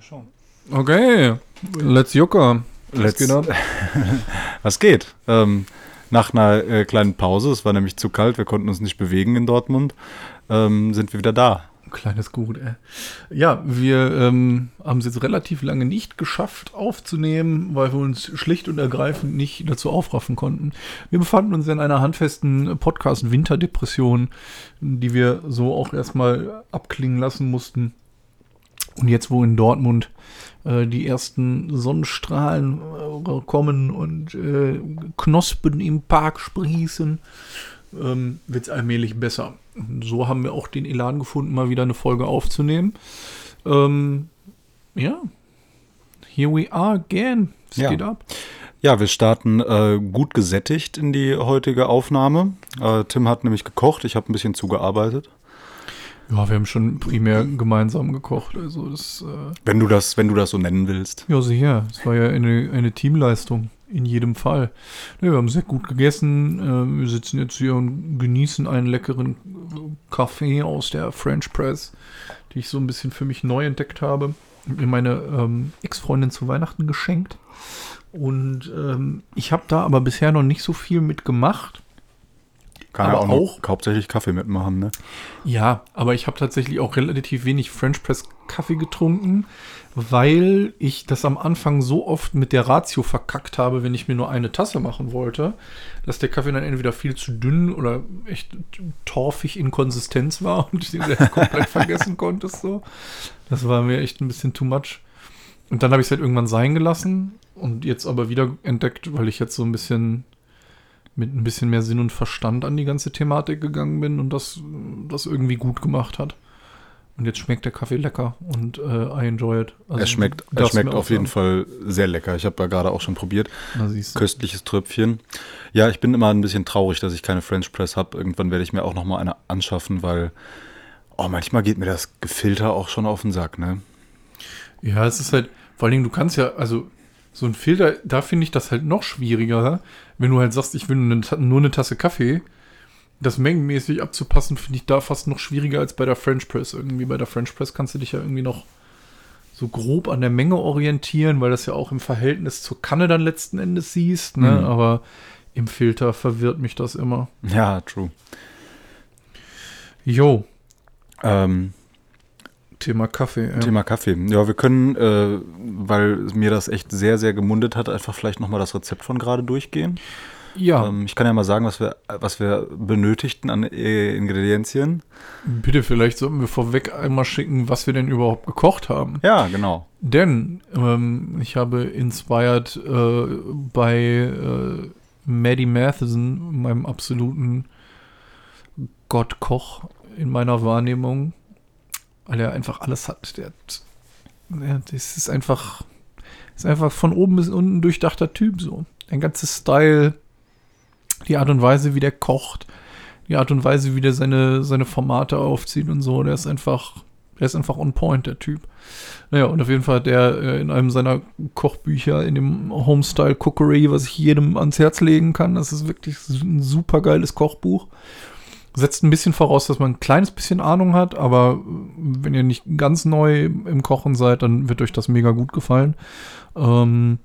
Schon. Okay, let's Jucker. Let's, geht ab? Was geht? Ähm, nach einer äh, kleinen Pause, es war nämlich zu kalt, wir konnten uns nicht bewegen in Dortmund, ähm, sind wir wieder da. Kleines Gut, ey. Ja, wir ähm, haben es jetzt relativ lange nicht geschafft aufzunehmen, weil wir uns schlicht und ergreifend nicht dazu aufraffen konnten. Wir befanden uns in einer handfesten Podcast-Winterdepression, die wir so auch erstmal abklingen lassen mussten. Und jetzt, wo in Dortmund äh, die ersten Sonnenstrahlen äh, kommen und äh, Knospen im Park sprießen, ähm, wird es allmählich besser. So haben wir auch den Elan gefunden, mal wieder eine Folge aufzunehmen. Ähm, ja, here we are again. Es Ja. geht ab. Ja, wir starten äh, gut gesättigt in die heutige Aufnahme. Äh, Tim hat nämlich gekocht, ich habe ein bisschen zugearbeitet. Ja, wir haben schon primär gemeinsam gekocht. Also das, äh, Wenn du das, wenn du das so nennen willst. ja, sicher. Es war ja eine, eine Teamleistung. In jedem Fall. Ja, wir haben sehr gut gegessen. Äh, wir sitzen jetzt hier und genießen einen leckeren Kaffee aus der French Press, die ich so ein bisschen für mich neu entdeckt habe. Mir meine ähm, Ex-Freundin zu Weihnachten geschenkt. Und ähm, ich habe da aber bisher noch nicht so viel mitgemacht. Kann Aber ja auch, nur auch- hauptsächlich Kaffee mitmachen, ne? Ja, aber ich habe tatsächlich auch relativ wenig French Press Kaffee getrunken, weil ich das am Anfang so oft mit der Ratio verkackt habe, wenn ich mir nur eine Tasse machen wollte, dass der Kaffee dann entweder viel zu dünn oder echt torfig in Konsistenz war und ich den komplett vergessen konnte. So. Das war mir echt ein bisschen too much. Und dann habe ich es halt irgendwann sein gelassen und jetzt aber wieder entdeckt, weil ich jetzt so ein bisschen mit ein bisschen mehr Sinn und Verstand an die ganze Thematik gegangen bin und das, das irgendwie gut gemacht hat. Und jetzt schmeckt der Kaffee lecker und äh, I enjoy it. Also er schmeckt, er schmeckt auf jeden. Fall sehr lecker. Ich habe da gerade auch schon probiert. Köstliches Tröpfchen. Ja, ich bin immer ein bisschen traurig, dass ich keine French Press habe. Irgendwann werde ich mir auch noch mal eine anschaffen, weil oh, manchmal geht mir das Gefilter auch schon auf den Sack, ne? Ja, es ist halt, vor allen Dingen, du kannst ja, also so ein Filter, da finde ich das halt noch schwieriger, wenn du halt sagst, ich will nur eine, Tasse Kaffee. Das mengenmäßig abzupassen, finde ich da fast noch schwieriger als bei der French Press. Irgendwie bei der French Press kannst du dich ja irgendwie noch so grob an der Menge orientieren, weil das ja auch im Verhältnis zur Kanne dann letzten Endes siehst. Ne? Mhm. Aber im Filter verwirrt mich das immer. Ja, true. Jo, Ähm, Thema Kaffee. Ja. Thema Kaffee. Ja, wir können, äh, weil mir das echt sehr, sehr gemundet hat, einfach vielleicht noch mal das Rezept von gerade durchgehen. ja, Ähm, ich kann ja mal sagen, was wir, was wir benötigten an äh, Ingredienzien. bitte, vielleicht sollten wir vorweg einmal schicken, was wir denn überhaupt gekocht haben. Ja, genau. Denn ähm, ich habe inspired äh, bei äh, Maddie Matheson, meinem absoluten Gottkoch in meiner Wahrnehmung, weil er einfach alles hat. Der hat, das ist einfach, ist einfach von oben bis unten durchdachter Typ so. Ein ganzes Style, die Art und Weise, wie der kocht, die Art und Weise, wie der seine, seine Formate aufzieht und so, der ist einfach, der ist einfach on point, der Typ. Naja, und auf jeden Fall hat er äh, in einem seiner Kochbücher, in dem Homestyle Cookery, was ich jedem ans Herz legen kann, das ist wirklich ein super geiles Kochbuch. Setzt ein bisschen voraus, dass man ein kleines bisschen Ahnung hat, aber wenn ihr nicht ganz neu im Kochen seid, dann wird euch das mega gut gefallen. Ähm,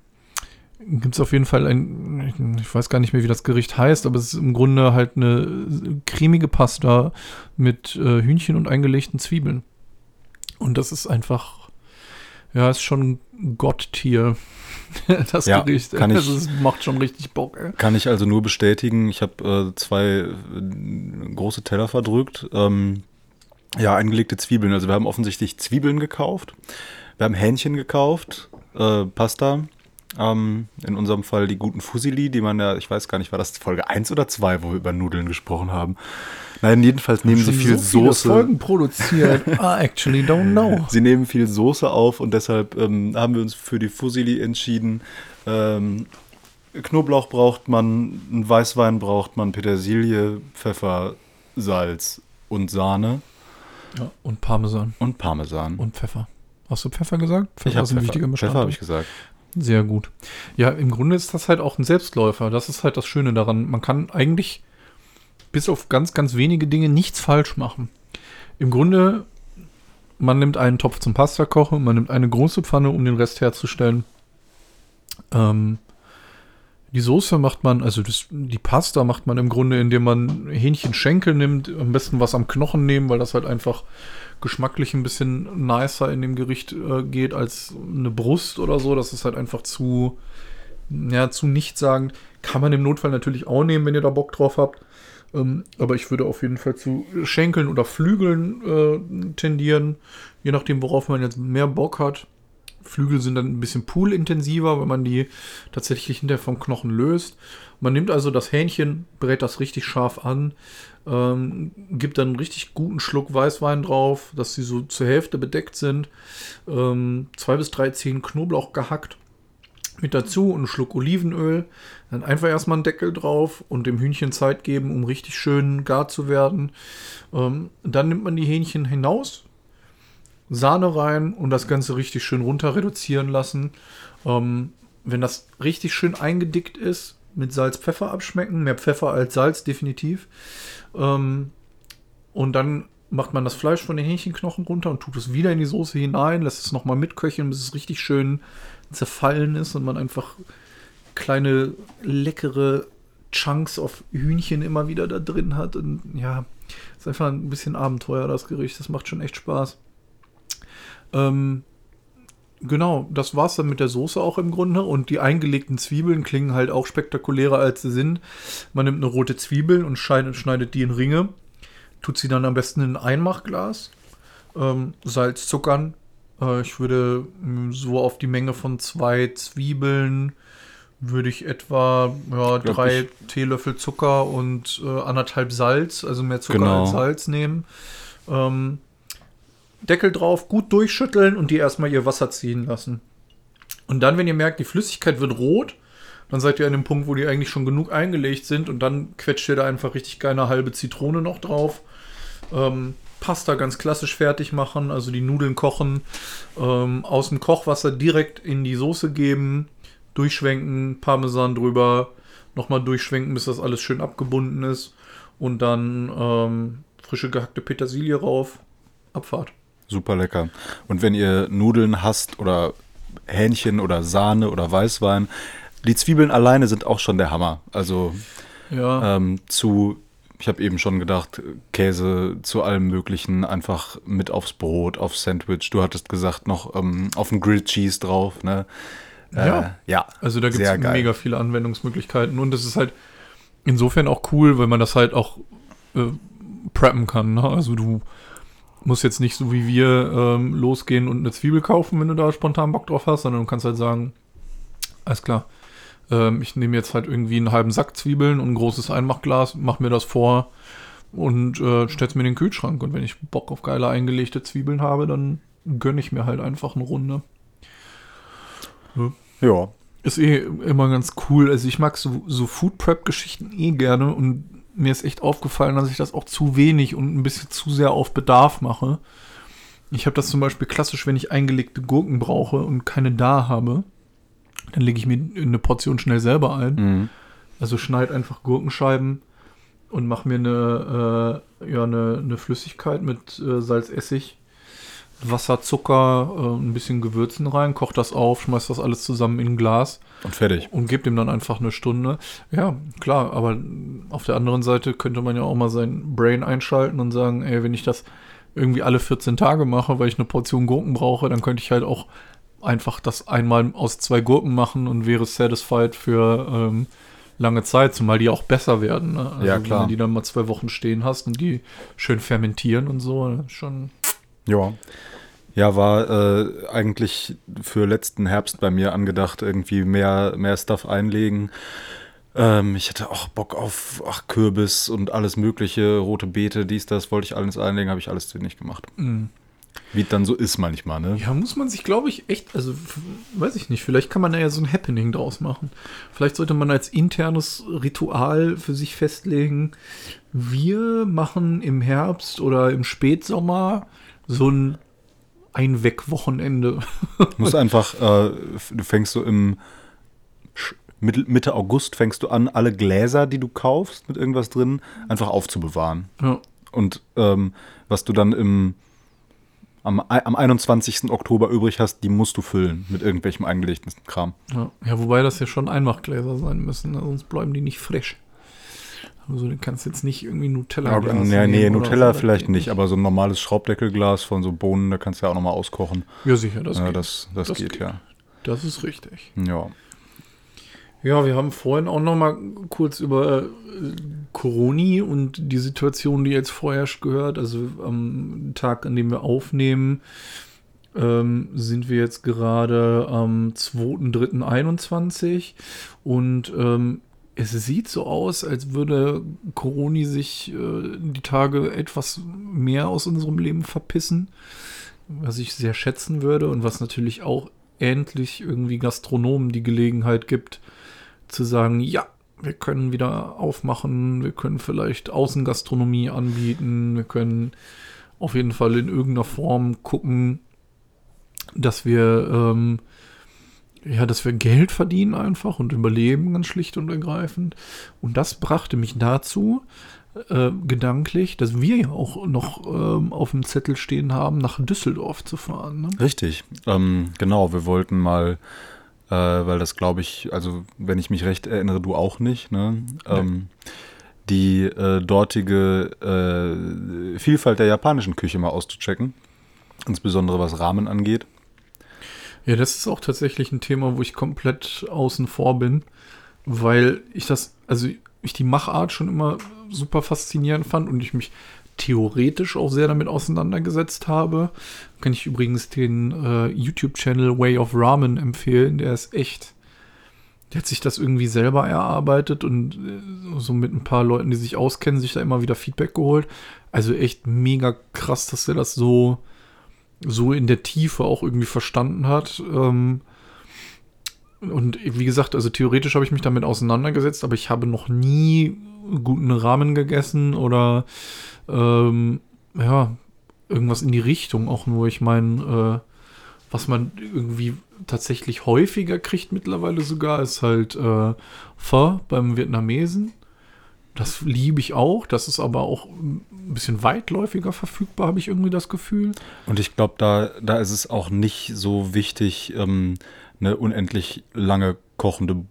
Gibt es auf jeden Fall ein, ich weiß gar nicht mehr, wie das Gericht heißt, aber es ist im Grunde halt eine cremige Pasta mit äh, Hühnchen und eingelegten Zwiebeln. Und das ist einfach, ja, ist schon ein Gotttier, das Ja, Gericht. kann ich- Also es macht schon richtig Bock, ey. Kann ich also nur bestätigen. Ich habe äh, zwei äh, große Teller verdrückt. Ähm, ja, eingelegte Zwiebeln. Also wir haben offensichtlich Zwiebeln gekauft. Wir haben Hähnchen gekauft, äh, Pasta. Ähm, in unserem Fall die guten Fusilli, die man ja, ich weiß gar nicht, war das Folge 1 oder 2, wo wir über Nudeln gesprochen haben. Nein, jedenfalls nehmen sie viel so viele Soße. Folgen produziert. I actually don't know. Sie nehmen viel Soße auf und deshalb ähm, haben wir uns für die Fusilli entschieden. Ähm, Knoblauch braucht man, einen Weißwein braucht man, Petersilie, Pfeffer, Salz und Sahne Ja, und Parmesan und Parmesan. und Pfeffer. Hast du Pfeffer gesagt? Pfeffer ich ist ein Pfeffer, wichtiger Pfeffer Bestandteil. habe ich gesagt. Sehr gut. Ja, im Grunde ist das halt auch ein Selbstläufer. Das ist halt das Schöne daran. Man kann eigentlich bis auf ganz, ganz wenige Dinge nichts falsch machen. Im Grunde man nimmt einen Topf zum Pasta kochen, man nimmt eine große Pfanne, um den Rest herzustellen. Ähm, die Soße macht man, also das, die Pasta macht man im Grunde, indem man Hähnchenschenkel nimmt, am besten was am Knochen nehmen, weil das halt einfach geschmacklich ein bisschen nicer in dem Gericht äh, geht als eine Brust oder so. Das ist halt einfach zu, ja, zu nichtssagend. Kann man im Notfall natürlich auch nehmen, wenn ihr da Bock drauf habt. Ähm, aber ich würde auf jeden Fall zu Schenkeln oder Flügeln äh, tendieren, je nachdem, worauf man jetzt mehr Bock hat. Flügel sind dann ein bisschen poolintensiver, wenn man die tatsächlich hinterher vom Knochen löst. Man nimmt also das Hähnchen, brät das richtig scharf an, ähm, gibt dann einen richtig guten Schluck Weißwein drauf, dass sie so zur Hälfte bedeckt sind. Ähm, zwei bis drei Zehen Knoblauch gehackt mit dazu und einen Schluck Olivenöl. Dann einfach erstmal einen Deckel drauf und dem Hühnchen Zeit geben, um richtig schön gar zu werden. Ähm, dann nimmt man die Hähnchen hinaus, Sahne rein und das Ganze richtig schön runter reduzieren lassen. Ähm, wenn das richtig schön eingedickt ist, mit Salz, Pfeffer abschmecken. Mehr Pfeffer als Salz, definitiv. Ähm, und dann macht man das Fleisch von den Hähnchenknochen runter und tut es wieder in die Soße hinein, lässt es nochmal mitköcheln, bis es richtig schön zerfallen ist und man einfach kleine, leckere Chunks auf Hühnchen immer wieder da drin hat. Und ja, ist einfach ein bisschen Abenteuer, das Gericht. Das macht schon echt Spaß. Ähm, genau, das war's dann mit der Soße auch im Grunde. Und die eingelegten Zwiebeln klingen halt auch spektakulärer, als sie sind. Man nimmt eine rote Zwiebel und schneidet, die in Ringe. Tut sie dann am besten in ein Einmachglas. Ähm, Salz, Zuckern. Äh, ich würde mh, so auf die Menge von zwei Zwiebeln würde ich etwa ja, Glaub drei ich- Teelöffel Zucker und äh, anderthalb Salz, also mehr Zucker Genau. als Salz nehmen. Ähm, Deckel drauf, gut durchschütteln und die erstmal ihr Wasser ziehen lassen. Und dann, wenn ihr merkt, die Flüssigkeit wird rot, dann seid ihr an dem Punkt, wo die eigentlich schon genug eingelegt sind und dann quetscht ihr da einfach richtig geil eine halbe Zitrone noch drauf. Ähm, Pasta ganz klassisch fertig machen, also die Nudeln kochen, ähm, aus dem Kochwasser direkt in die Soße geben, durchschwenken, Parmesan drüber, nochmal durchschwenken, bis das alles schön abgebunden ist und dann ähm, frische gehackte Petersilie rauf, Abfahrt. Super lecker. Und wenn ihr Nudeln hasst oder Hähnchen oder Sahne oder Weißwein, die Zwiebeln alleine sind auch schon der Hammer. Also Ja, ähm, zu, ich habe eben schon gedacht, Käse zu allem Möglichen, einfach mit aufs Brot, aufs Sandwich. Du hattest gesagt, noch ähm, auf den Grilled Cheese drauf. Ne? Äh, Ja. ja. Also da gibt es mega viele Anwendungsmöglichkeiten und es ist halt insofern auch cool, weil man das halt auch äh, preppen kann. Ne? Also du musst jetzt nicht so wie wir ähm, losgehen und eine Zwiebel kaufen, wenn du da spontan Bock drauf hast, sondern du kannst halt sagen, alles klar, ähm, ich nehme jetzt halt irgendwie einen halben Sack Zwiebeln und ein großes Einmachglas, mach mir das vor und äh, stell's mir in den Kühlschrank. Und wenn ich Bock auf geile eingelegte Zwiebeln habe, dann gönne ich mir halt einfach eine Runde. Ja. Ist eh immer ganz cool. Also ich mag so, so Food Prep-Geschichten eh gerne und mir ist echt aufgefallen, dass ich das auch zu wenig und ein bisschen zu sehr auf Bedarf mache. Ich habe das zum Beispiel klassisch, wenn ich eingelegte Gurken brauche und keine da habe, dann lege ich mir eine Portion schnell selber ein. Mhm. Also schneid einfach Gurkenscheiben und mach mir eine, äh, ja, eine, eine Flüssigkeit mit äh, Salz, Essig, Wasser, Zucker, äh, ein bisschen Gewürzen rein, koch das auf, schmeiß das alles zusammen in ein Glas Und fertig. und gebe dem dann einfach eine Stunde. Ja, klar, aber auf der anderen Seite könnte man ja auch mal sein Brain einschalten und sagen, ey, wenn ich das irgendwie alle 14 Tage mache, weil ich eine Portion Gurken brauche, dann könnte ich halt auch einfach das einmal aus zwei Gurken machen und wäre satisfied für ähm, lange Zeit, zumal die auch besser werden. Ne? Also Ja, klar. Wenn du die dann mal zwei Wochen stehen hast und die schön fermentieren und so, ist schon. Ja. Ja, war äh, eigentlich für letzten Herbst bei mir angedacht, irgendwie mehr, mehr Stuff einlegen. Ähm, ich hatte auch Bock auf ach, Kürbis und alles mögliche, rote Beete, dies, das, wollte ich alles einlegen, habe ich alles nicht gemacht. mm. Wie es dann so ist manchmal, ne? Ja, muss man sich, glaube ich, echt, also weiß ich nicht, vielleicht kann man da ja so ein Happening draus machen. Vielleicht sollte man als internes Ritual für sich festlegen, wir machen im Herbst oder im Spätsommer so ein Einweg-Wochenende. Du musst einfach, äh, du fängst so im Mitte August fängst du an, alle Gläser, die du kaufst mit irgendwas drin, einfach aufzubewahren. ja. Und ähm, was du dann im am, am 21. Oktober übrig hast, die musst du füllen mit irgendwelchem eingelegten Kram. Ja, ja wobei das ja schon Einmachgläser sein müssen, ne? sonst bleiben die nicht frisch. Also du kannst jetzt nicht irgendwie Nutella. Ja, nee, nee Nutella so, vielleicht nicht, aber so ein normales Schraubdeckelglas von so Bohnen, da kannst du ja auch nochmal auskochen. Ja, sicher, das ja, geht. Das, das, Das geht, geht. ja. Das ist richtig. Ja. Ja, wir haben vorhin auch noch mal kurz über äh, Coroni und die Situation, die jetzt vorherrscht, gehört. Also am Tag, an dem wir aufnehmen, ähm, sind wir jetzt gerade am 2.3.21 und ähm, es sieht so aus, als würde Coroni sich äh, die Tage etwas mehr aus unserem Leben verpissen, was ich sehr schätzen würde und was natürlich auch endlich irgendwie Gastronomen die Gelegenheit gibt, zu sagen, ja, wir können wieder aufmachen, wir können vielleicht Außengastronomie anbieten, wir können auf jeden Fall in irgendeiner Form gucken, dass wir ähm, ja, dass wir Geld verdienen einfach und überleben ganz schlicht und ergreifend. Und das brachte mich dazu, äh, gedanklich, dass wir ja auch noch ähm, auf dem Zettel stehen haben, nach Düsseldorf zu fahren. Ne? Richtig. Ähm, genau, wir wollten mal, äh, weil das glaube ich, also wenn ich mich recht erinnere, du auch nicht, ne? Ähm, die äh, dortige äh, Vielfalt der japanischen Küche mal auszuchecken. Insbesondere was Ramen angeht. Ja, das ist auch tatsächlich ein Thema, wo ich komplett außen vor bin, weil ich das, also ich die Machart schon immer super faszinierend fand und ich mich theoretisch auch sehr damit auseinandergesetzt habe. Kann ich übrigens den äh, YouTube-Channel Way of Ramen empfehlen, der ist echt, der hat sich das irgendwie selber erarbeitet und äh, so mit ein paar Leuten, die sich auskennen, sich da immer wieder Feedback geholt. Also echt mega krass, dass er das so, so in der Tiefe auch irgendwie verstanden hat. Ähm, und wie gesagt, also theoretisch habe ich mich damit auseinandergesetzt, aber ich habe noch nie guten Rahmen gegessen oder ähm, ja, irgendwas in die Richtung auch nur. Ich meine, äh, was man irgendwie tatsächlich häufiger kriegt mittlerweile sogar, ist halt äh, Pho beim Vietnamesen. Das liebe ich auch. Das ist aber auch ein bisschen weitläufiger verfügbar, habe ich irgendwie das Gefühl. Und ich glaube, da, da ist es auch nicht so wichtig, ähm, eine unendlich lange kochende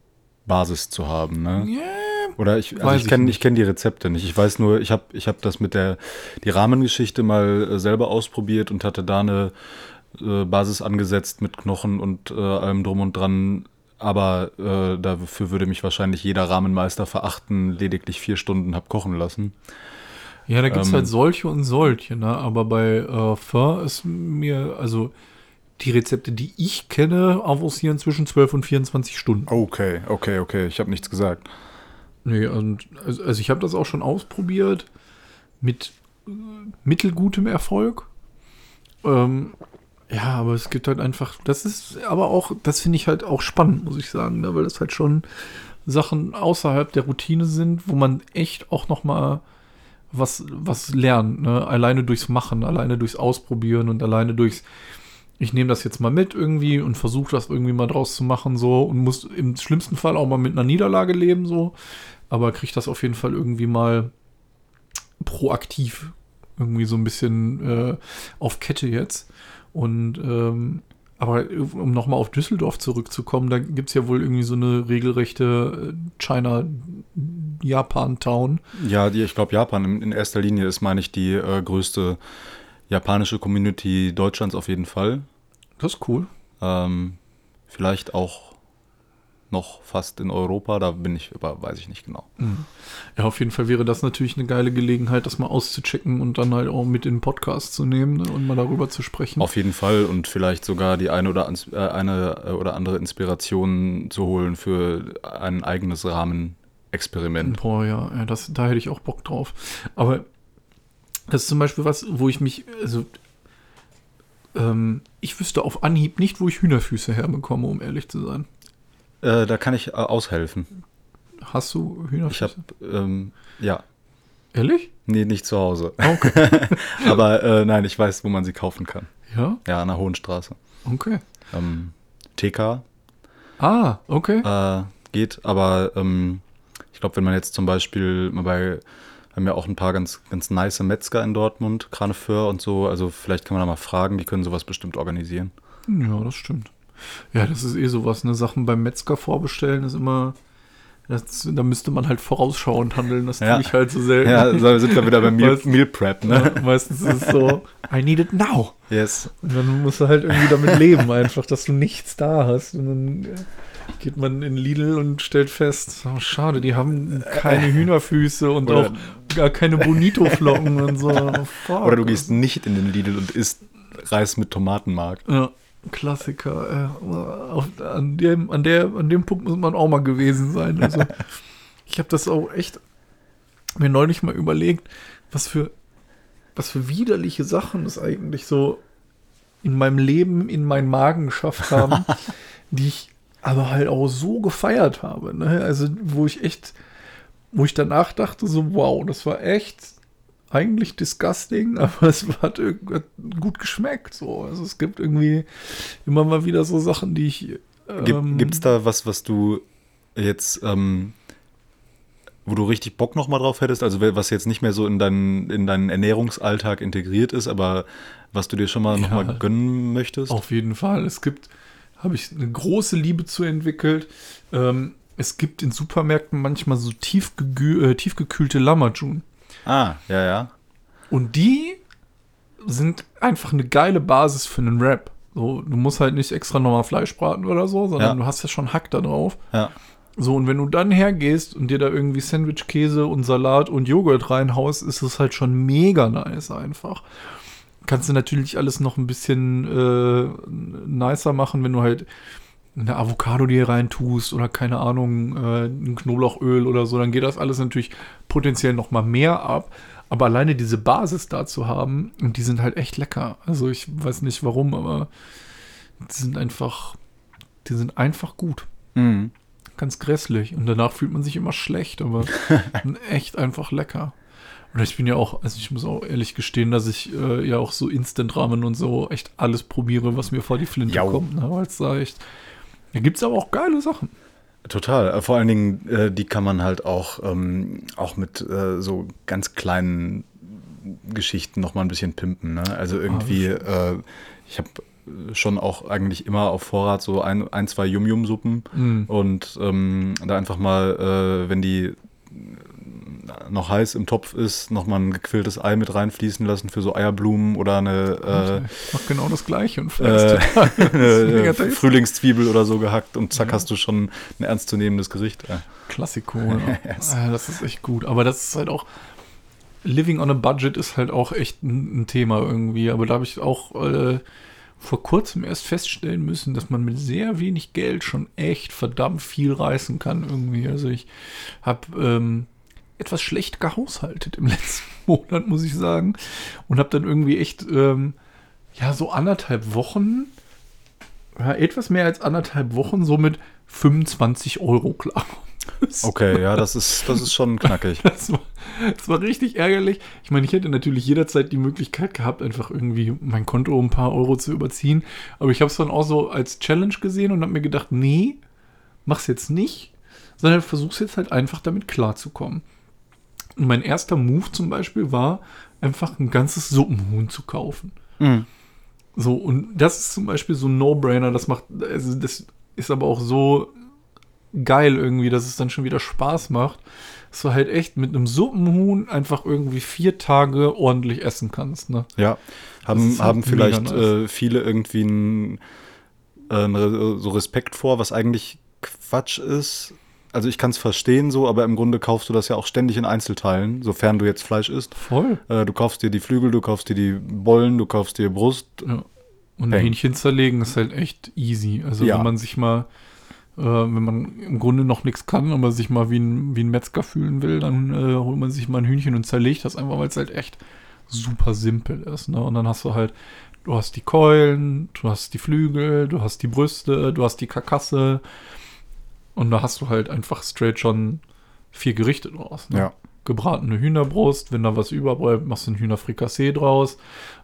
Basis zu haben. Ne? Ja, Oder ich, also Weiß ich kenne ich kenn die Rezepte nicht. Ich weiß nur, ich habe ich hab das mit der die Rahmengeschichte mal äh, selber ausprobiert und hatte da eine äh, Basis angesetzt mit Knochen und äh, allem drum und dran. Aber äh, dafür würde mich wahrscheinlich jeder Rahmenmeister verachten, lediglich vier Stunden hab kochen lassen. Ja, da gibt es Ähm, halt solche und solche, ne? Aber bei äh, Pho ist mir, also die Rezepte, die ich kenne, avancieren zwischen 12 und 24 Stunden. Okay, okay, okay. Ich habe nichts gesagt. Nee, und also, also ich habe das auch schon ausprobiert mit äh, mittelgutem Erfolg. Ähm, ja, aber es gibt halt einfach, das ist aber auch, das finde ich halt auch spannend, muss ich sagen, ne? weil das halt schon Sachen außerhalb der Routine sind, wo man echt auch noch mal was, was lernt, ne? Alleine durchs Machen, alleine durchs Ausprobieren und alleine durchs, ich nehme das jetzt mal mit irgendwie und versuche das irgendwie mal draus zu machen, so und muss im schlimmsten Fall auch mal mit einer Niederlage leben, so. Aber kriege das auf jeden Fall irgendwie mal proaktiv irgendwie so ein bisschen äh, auf Kette jetzt. Und ähm, aber um nochmal auf Düsseldorf zurückzukommen, da gibt es ja wohl irgendwie so eine regelrechte äh, China-Japan-Town. Ja, die, ich glaube, Japan in, in erster Linie ist, meine ich, die äh, größte japanische Community Deutschlands auf jeden Fall. Das ist cool. Ähm, vielleicht auch noch fast in Europa, da bin ich, aber weiß ich nicht genau. Ja, auf jeden Fall wäre das natürlich eine geile Gelegenheit, das mal auszuchecken und dann halt auch mit in den Podcast zu nehmen ne, und mal darüber zu sprechen. Auf jeden Fall und vielleicht sogar die eine oder, ans- äh, eine äh, oder andere Inspiration zu holen für ein eigenes Rahmenexperiment. Boah, ja, ja das, da hätte ich auch Bock drauf. Aber das ist zum Beispiel was, wo ich mich, also ähm, ich wüsste auf Anhieb nicht, wo ich Hühnerfüße herbekomme, um ehrlich zu sein. Äh, da kann ich äh, aushelfen. Hast du Ich Hühnerfüße? habe, ähm, ja, Ehrlich? nee, nicht zu Hause. Okay. aber äh, nein, ich weiß, wo man sie kaufen kann. ja, Ja, an der Hohen Straße. okay. Ähm, TK Ah, okay. äh, geht, aber ähm, ich glaube, wenn man jetzt zum Beispiel mal bei Haben ja auch ein paar ganz, ganz nice Metzger in Dortmund, Kraneföhr und so. Also vielleicht kann man da mal fragen, die können sowas bestimmt organisieren. Ja, das stimmt. Ja, das ist eh sowas, ne? Sachen beim Metzger vorbestellen ist immer. Das, da müsste man halt vorausschauend handeln, das Ja. tue ich halt so selten. Ja, so sind wir wieder beim Meal, Meal Prep, ne? Ja, meistens ist es so, I need it now. Yes. Und dann musst du halt irgendwie damit leben, einfach, dass du nichts da hast. Und dann äh, geht man in Lidl und stellt fest, oh, schade, die haben keine Hühnerfüße und Oder- auch gar keine Bonito-Flocken und so. Oh. Oder du gehst nicht in den Lidl und isst Reis mit Tomatenmark. Ja, Klassiker. Äh, auf, an, dem, an, der, an dem Punkt muss man auch mal gewesen sein. Also, ich habe das auch echt mir neulich mal überlegt, was für, was für widerliche Sachen es eigentlich so in meinem Leben, in meinen Magen geschafft haben, die ich aber halt auch so gefeiert habe. Ne? Also, wo ich echt, wo ich danach dachte, so, wow, das war echt eigentlich disgusting, aber es hat gut geschmeckt. So. Also es gibt irgendwie immer mal wieder so Sachen, die ich. Gibt, ähm, gibt's da was, was du jetzt, ähm, wo du richtig Bock noch mal drauf hättest? Also was jetzt nicht mehr so in deinen, in deinen Ernährungsalltag integriert ist, aber was du dir schon mal Ja. mal gönnen möchtest? Auf jeden Fall. Es gibt, habe ich eine große Liebe zu entwickelt. Ähm, es gibt in Supermärkten manchmal so äh, tiefgekühlte Lamajun. Ah, ja, ja. Und die sind einfach eine geile Basis für einen Wrap. So, du musst halt nicht extra nochmal Fleisch braten oder so, sondern Ja. du hast ja schon Hack da drauf. Ja. So, und wenn du dann hergehst und dir da irgendwie Sandwich-Käse und Salat und Joghurt reinhaust, ist es halt schon mega nice einfach. Kannst du natürlich alles noch ein bisschen äh, nicer machen, wenn du halt eine Avocado dir rein tust oder keine Ahnung, äh, ein Knoblauchöl oder so, dann geht das alles natürlich potenziell noch mal mehr ab. Aber alleine diese Basis da zu haben, und die sind halt echt lecker. Also ich weiß nicht warum, aber die sind einfach, die sind einfach gut Mhm. ganz grässlich und danach fühlt man sich immer schlecht, aber echt einfach lecker. Und ich bin ja auch, also ich muss auch ehrlich gestehen, dass ich äh, ja auch so Instant-Ramen und so echt alles probiere, was mir vor die Flinte Jau. kommt. Ne? Weil es da echt, da gibt es aber auch geile Sachen. Total. Äh, Vor allen Dingen, äh, die kann man halt auch, ähm, auch mit äh, so ganz kleinen Geschichten noch mal ein bisschen pimpen. Ne? Also irgendwie, äh, ich habe schon auch eigentlich immer auf Vorrat so ein, ein zwei Yum-Yum-Suppen Mhm. und ähm, da einfach mal, äh, wenn die noch heiß im Topf ist, noch mal ein gequilltes Ei mit reinfließen lassen für so Eierblumen oder eine, ich mach genau das Gleiche und äh, eine. Frühlingszwiebel oder so gehackt und zack Ja. hast du schon ein ernstzunehmendes Gericht. Ja. Klassiko. Ja. Yes. Ah, Das ist echt gut. Aber das ist halt auch. Living on a Budget ist halt auch echt ein, ein Thema irgendwie. Aber da habe ich auch äh, vor kurzem erst feststellen müssen, dass man mit sehr wenig Geld schon echt verdammt viel reißen kann irgendwie. Also ich habe ähm, etwas schlecht gehaushaltet im letzten Monat, muss ich sagen. Und habe dann irgendwie echt, ähm, ja, so anderthalb Wochen, ja, etwas mehr als anderthalb Wochen so mit 25 Euro klar. Okay, ja, das ist, das ist schon knackig. Das war, das war richtig ärgerlich. Ich meine, ich hätte natürlich jederzeit die Möglichkeit gehabt, einfach irgendwie mein Konto um ein paar Euro zu überziehen. Aber ich habe es dann auch so als Challenge gesehen und habe mir gedacht, nee, mach's jetzt nicht, sondern versuch's jetzt halt einfach damit klarzukommen. Und mein erster Move zum Beispiel war, einfach ein ganzes Suppenhuhn zu kaufen. Mhm. So, und das ist zum Beispiel so ein No-Brainer, das macht, also das ist aber auch so geil irgendwie, dass es dann schon wieder Spaß macht, dass du halt echt mit einem Suppenhuhn einfach irgendwie vier Tage ordentlich essen kannst, ne? Ja, haben, halt haben mega vielleicht nice. äh, viele irgendwie einen, äh, so Respekt vor, was eigentlich Quatsch ist. Also ich kann es verstehen so, aber im Grunde kaufst du das ja auch ständig in Einzelteilen, sofern du jetzt Fleisch isst. Voll. Äh, du kaufst dir die Flügel, du kaufst dir die Bollen, du kaufst dir Brust. Ja. Und Peng. Hähnchen zerlegen ist halt echt easy. Also Ja. wenn man sich mal, äh, wenn man im Grunde noch nichts kann, aber sich mal wie ein, wie ein Metzger fühlen will, dann äh, holt man sich mal ein Hühnchen und zerlegt das einfach, weil es halt echt super simpel ist. Ne? Und dann hast du halt, du hast die Keulen, du hast die Flügel, du hast die Brüste, du hast die Karkasse. Und da hast du halt einfach straight schon vier Gerichte draus. Ne? Ja. gebratene Hühnerbrust. Wenn da was überbleibt, machst du ein Hühnerfrikassee draus.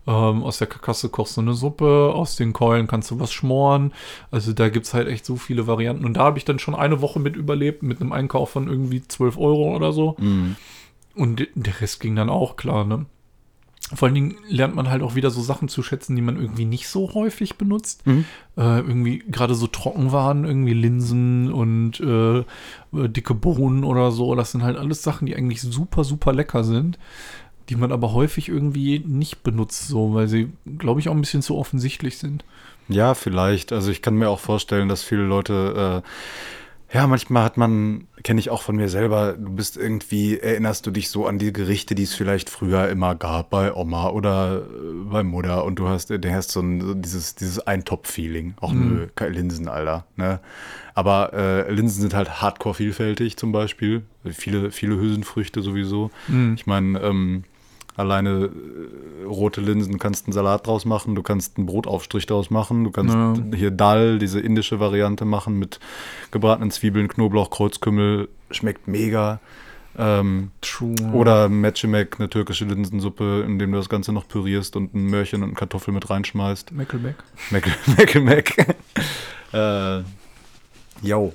Ähm, aus der Karkasse kochst du eine Suppe. Aus den Keulen kannst du was schmoren. Also da gibt es halt echt so viele Varianten. Und da habe ich dann schon eine Woche mit überlebt, mit einem Einkauf von irgendwie 12 Euro oder so. Mhm. und der Rest ging dann auch klar, ne? Vor allen Dingen lernt man halt auch wieder so Sachen zu schätzen, die man irgendwie nicht so häufig benutzt. Mhm. Äh, irgendwie gerade so Trockenwaren, irgendwie Linsen und äh, dicke Bohnen oder so. Das sind halt alles Sachen, die eigentlich super, super lecker sind, die man aber häufig irgendwie nicht benutzt, so, weil sie, glaube ich, auch ein bisschen zu offensichtlich sind. Ja, vielleicht. Also ich kann mir auch vorstellen, dass viele Leute, äh, ja, manchmal hat man, kenne ich auch von mir selber, du bist irgendwie, erinnerst du dich so an die Gerichte, die es vielleicht früher immer gab bei Oma oder äh, bei Mutter und du hast, du hast so, ein, so dieses, dieses Eintopf-Feeling. Auch nö, keine Linsen, Alter. Ne? Aber äh, Linsen sind halt hardcore vielfältig zum Beispiel. Viele, viele Hülsenfrüchte sowieso. Ich meine, ähm, Alleine äh, rote Linsen kannst einen Salat draus machen, du kannst einen Brotaufstrich draus machen, du kannst Ja. hier Dal, diese indische Variante machen mit gebratenen Zwiebeln, Knoblauch, Kreuzkümmel, schmeckt mega. Ähm, True. oder Mechimek, eine türkische Linsensuppe, indem du das Ganze noch pürierst und ein Möhrchen und eine Kartoffel mit reinschmeißt. Meckelbeck. Mechimek. äh, yo.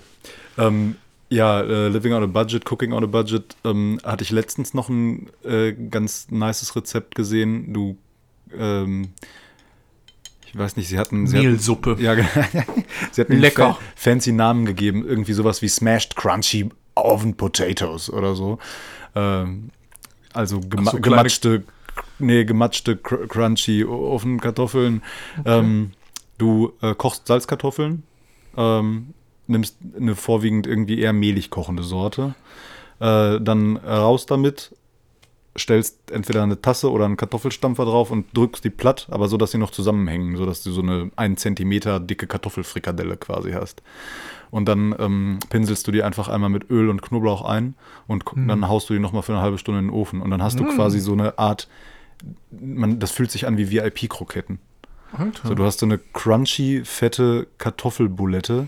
Ähm, ja, äh, Living on a Budget, Cooking on a Budget, ähm, hatte ich letztens noch ein äh, ganz nices Rezept gesehen. Du, ähm, ich weiß nicht, sie hatten. Sie Mehlsuppe. Hatten, ja, genau. sie hatten Lecker. Fa fancy Namen gegeben, irgendwie sowas wie Smashed Crunchy Oven Potatoes oder so. Ähm, also gema so, gematschte, nee, gematschte cr Crunchy Ofenkartoffeln. Ähm, du äh, kochst Salzkartoffeln, ähm, nimmst eine vorwiegend irgendwie eher mehlig kochende Sorte, äh, dann raus damit, stellst entweder eine Tasse oder einen Kartoffelstampfer drauf und drückst die platt, aber so, dass sie noch zusammenhängen, so dass du so eine 1 Zentimeter dicke Kartoffelfrikadelle quasi hast. Und dann ähm, pinselst du die einfach einmal mit Öl und Knoblauch ein und ko- dann haust du die nochmal für eine halbe Stunde in den Ofen. Und dann hast du quasi so eine Art, man, das fühlt sich an wie VIP-Kroketten. So, du hast so eine crunchy, fette Kartoffelbulette,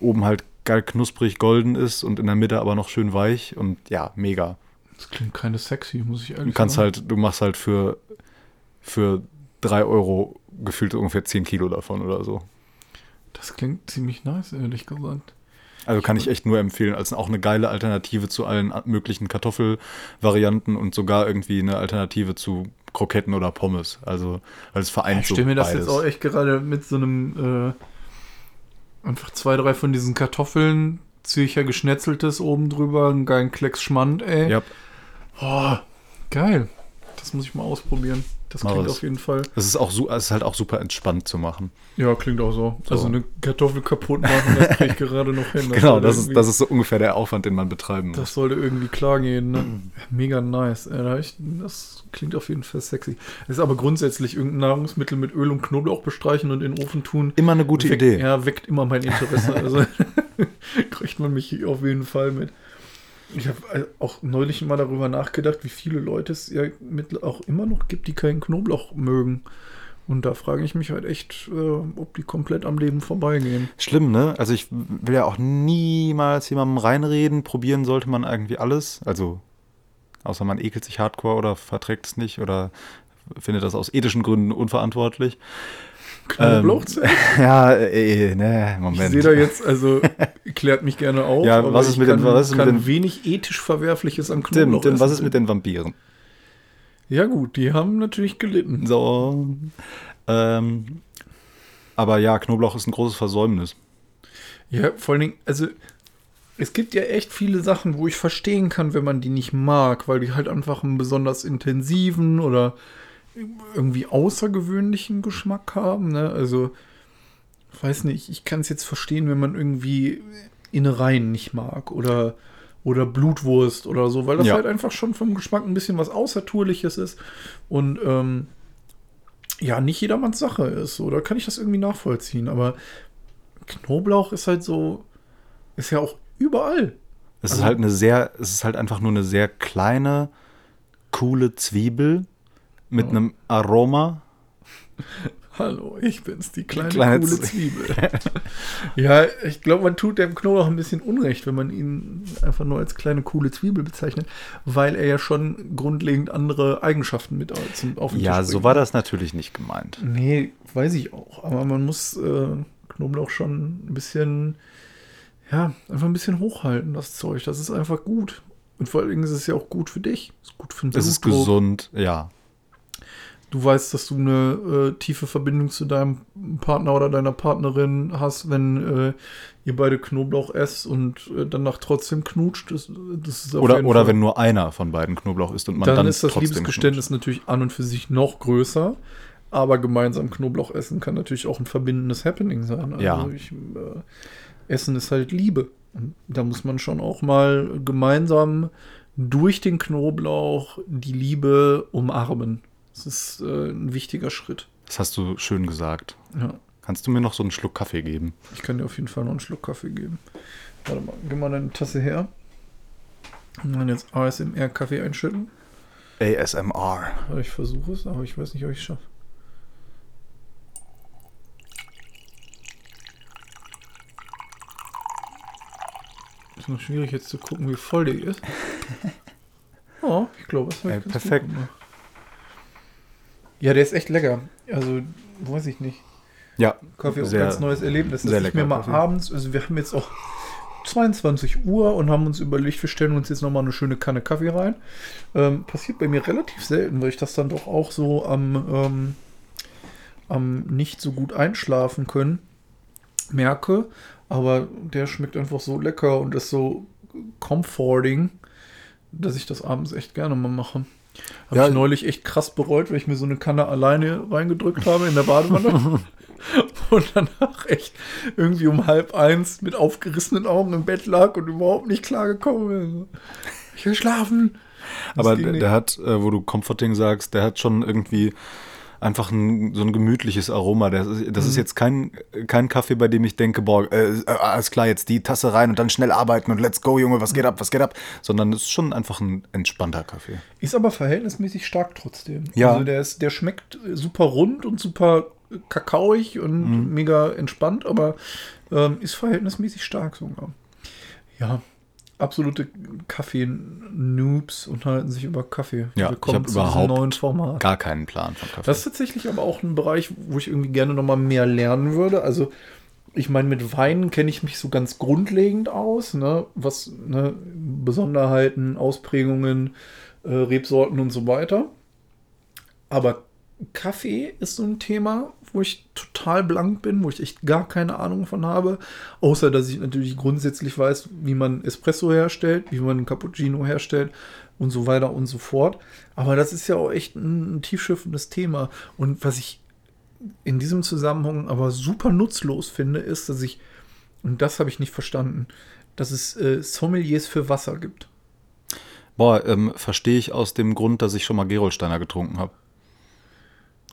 oben halt geil knusprig golden ist und in der Mitte aber noch schön weich und ja, mega. das klingt keine sexy, muss ich ehrlich Du kannst sagen. halt, du machst halt für, für drei Euro gefühlt ungefähr 10 Kilo davon oder so. Das klingt ziemlich nice, ehrlich gesagt. Also kann ich echt nur empfehlen, als auch eine geile Alternative zu allen möglichen Kartoffelvarianten und sogar irgendwie eine Alternative zu Kroketten oder Pommes. Also, weil es vereint Ich so stelle mir das beides. jetzt auch echt gerade mit so einem äh, einfach zwei, drei von diesen Kartoffeln, Zürcher geschnetzeltes oben drüber, einen geilen Klecks Schmand, ey. Ja, Oh, geil. Das muss ich mal ausprobieren. Das Mach klingt es. auf jeden Fall. es ist auch es ist halt auch super entspannt zu machen. Ja, klingt auch so. So. Also eine Kartoffel kaputt machen, das kriege ich gerade noch hin. genau, sollte das ist, das ist so ungefähr der Aufwand, den man betreiben muss. Das sollte irgendwie klar gehen, ne? Mega nice. Das klingt auf jeden Fall sexy. Ist aber grundsätzlich irgendein Nahrungsmittel mit Öl und Knoblauch bestreichen und in den Ofen tun. Immer eine gute weckt, Idee. Ja, weckt immer mein Interesse. Also kriegt man mich auf jeden Fall mit. Ich habe auch neulich mal darüber nachgedacht, wie viele Leute es ja mit auch immer noch gibt, die keinen Knoblauch mögen. Und da frage ich mich halt echt, äh, ob die komplett am Leben vorbeigehen. Schlimm, ne? Also ich will ja auch niemals jemandem reinreden. Probieren sollte man irgendwie alles. Also, außer man ekelt sich hardcore oder verträgt es nicht oder findet das aus ethischen Gründen unverantwortlich. Knoblauch? Ja, äh, ne, ich Moment. sehe da jetzt, also klärt mich gerne auf. Ja, was ist ich mit den- kann, was ist mit den- wenig ethisch Verwerfliches an Tim, Knoblauch Tim, was essen. ist mit den Vampiren? Ja gut, die haben natürlich gelitten. So. Ähm, aber ja, Knoblauch ist ein großes Versäumnis. Ja, vor allen Dingen, also es gibt ja echt viele Sachen, wo ich verstehen kann, wenn man die nicht mag, weil die halt einfach einen besonders intensiven oder irgendwie außergewöhnlichen Geschmack haben. Ne? Also, weiß nicht, ich kann es jetzt verstehen, wenn man irgendwie Innereien nicht mag oder, oder Blutwurst oder so, weil das Ja. halt einfach schon vom Geschmack ein bisschen was Außertourliches ist und ähm, ja, nicht jedermanns Sache ist. Da kann ich das irgendwie nachvollziehen, aber Knoblauch ist halt so, ist ja auch überall. Es Also- ist halt eine sehr, es ist halt einfach nur eine sehr kleine, coole Zwiebel mit Ja. einem Aroma. Hallo, ich bin's, die kleine, Kleine coole Zwiebel. ja, ich glaube, man tut dem Knoblauch ein bisschen Unrecht, wenn man ihn einfach nur als kleine, coole Zwiebel bezeichnet, weil er ja schon grundlegend andere Eigenschaften mit zum, auf den Ja, Tisch so war das natürlich nicht gemeint. Nee, weiß ich auch. Aber man muss äh, Knoblauch schon ein bisschen, ja, einfach ein bisschen hochhalten, das Zeug. Das ist einfach gut. Und vor allen Dingen ist es ja auch gut für dich. Ist gut für den Es ist gesund, ja. Du weißt, dass du eine äh, tiefe Verbindung zu deinem Partner oder deiner Partnerin hast, wenn äh, ihr beide Knoblauch esst und äh, danach trotzdem knutscht. Das, das ist auf Oder, oder Fall- wenn nur einer von beiden Knoblauch isst und man dann, dann, ist das Liebesgeständnis natürlich an und für sich noch größer. Aber gemeinsam Knoblauch essen kann natürlich auch ein verbindendes Happening sein. Also Ja. Ich, äh, Essen ist halt Liebe. Und da muss man schon auch mal gemeinsam durch den Knoblauch die Liebe umarmen. Das ist äh, ein wichtiger Schritt. Das hast du schön gesagt. Ja, Kannst du mir noch so einen Schluck Kaffee geben? ich kann dir auf jeden Fall noch einen Schluck Kaffee geben. Warte mal, gib mal deine Tasse her. Und dann jetzt ASMR-Kaffee einschütten. ASMR. Ich versuche es, aber ich weiß nicht, ob ich es schaffe. Ist noch schwierig jetzt zu gucken, wie voll die ist. Oh, ich glaube, es war Ey, perfekt. gut gemacht. Ja, der ist echt lecker. Also, weiß ich nicht. Ja, Kaffee auch sehr, ganz neues Erlebnis. sehr Dass ich mir lecker mal Kaffee. abends, also wir haben jetzt auch 22 Uhr und haben uns überlegt, wir stellen uns jetzt nochmal eine schöne Kanne Kaffee rein. Ähm, passiert bei mir relativ selten, weil ich das dann doch auch so am, ähm, am nicht so gut einschlafen können merke. Aber der schmeckt einfach so lecker und ist so comforting, dass ich das abends echt gerne mal mache. Habe Ja. ich neulich echt krass bereut, weil ich mir so eine Kanne alleine reingedrückt habe in der Badewanne. und danach echt irgendwie um halb eins mit aufgerissenen Augen im Bett lag und überhaupt nicht klargekommen bin. Ich will schlafen. Das Aber der, der hat, äh, wo du Comforting sagst, der hat schon irgendwie einfach ein, so ein gemütliches Aroma. Das ist, das Mhm. ist jetzt kein, kein Kaffee, bei dem ich denke, boah, äh, äh, alles klar, jetzt die Tasse rein und dann schnell arbeiten und let's go, Junge, was geht ab, was geht ab. Sondern es ist schon einfach ein entspannter Kaffee. Ist aber verhältnismäßig stark trotzdem. Ja. Also der, ist, der schmeckt super rund und super kakaoig und mega entspannt, aber ähm, ist verhältnismäßig stark sogar. Ja, absolute Kaffee-Noobs unterhalten sich über Kaffee. Ja, ich hab überhaupt neuen Format. Gar keinen Plan von Kaffee. Das ist tatsächlich aber auch ein Bereich, wo ich irgendwie gerne noch mal mehr lernen würde. Also ich meine, mit Weinen kenne ich mich so ganz grundlegend aus, ne? was ne? Besonderheiten, Ausprägungen, äh, Rebsorten und so weiter. Aber Kaffee ist so ein Thema, wo ich total blank bin, wo ich echt gar keine Ahnung von habe. Außer, dass ich natürlich grundsätzlich weiß, wie man Espresso herstellt, wie man Cappuccino herstellt und so weiter und so fort. Aber das ist ja auch echt ein, ein tiefschürfendes Thema. Und was ich in diesem Zusammenhang aber super nutzlos finde, ist, dass ich, und das habe ich nicht verstanden, dass es äh, Sommeliers für Wasser gibt. Boah, ähm, verstehe ich aus dem Grund, dass ich schon mal Gerolsteiner getrunken habe.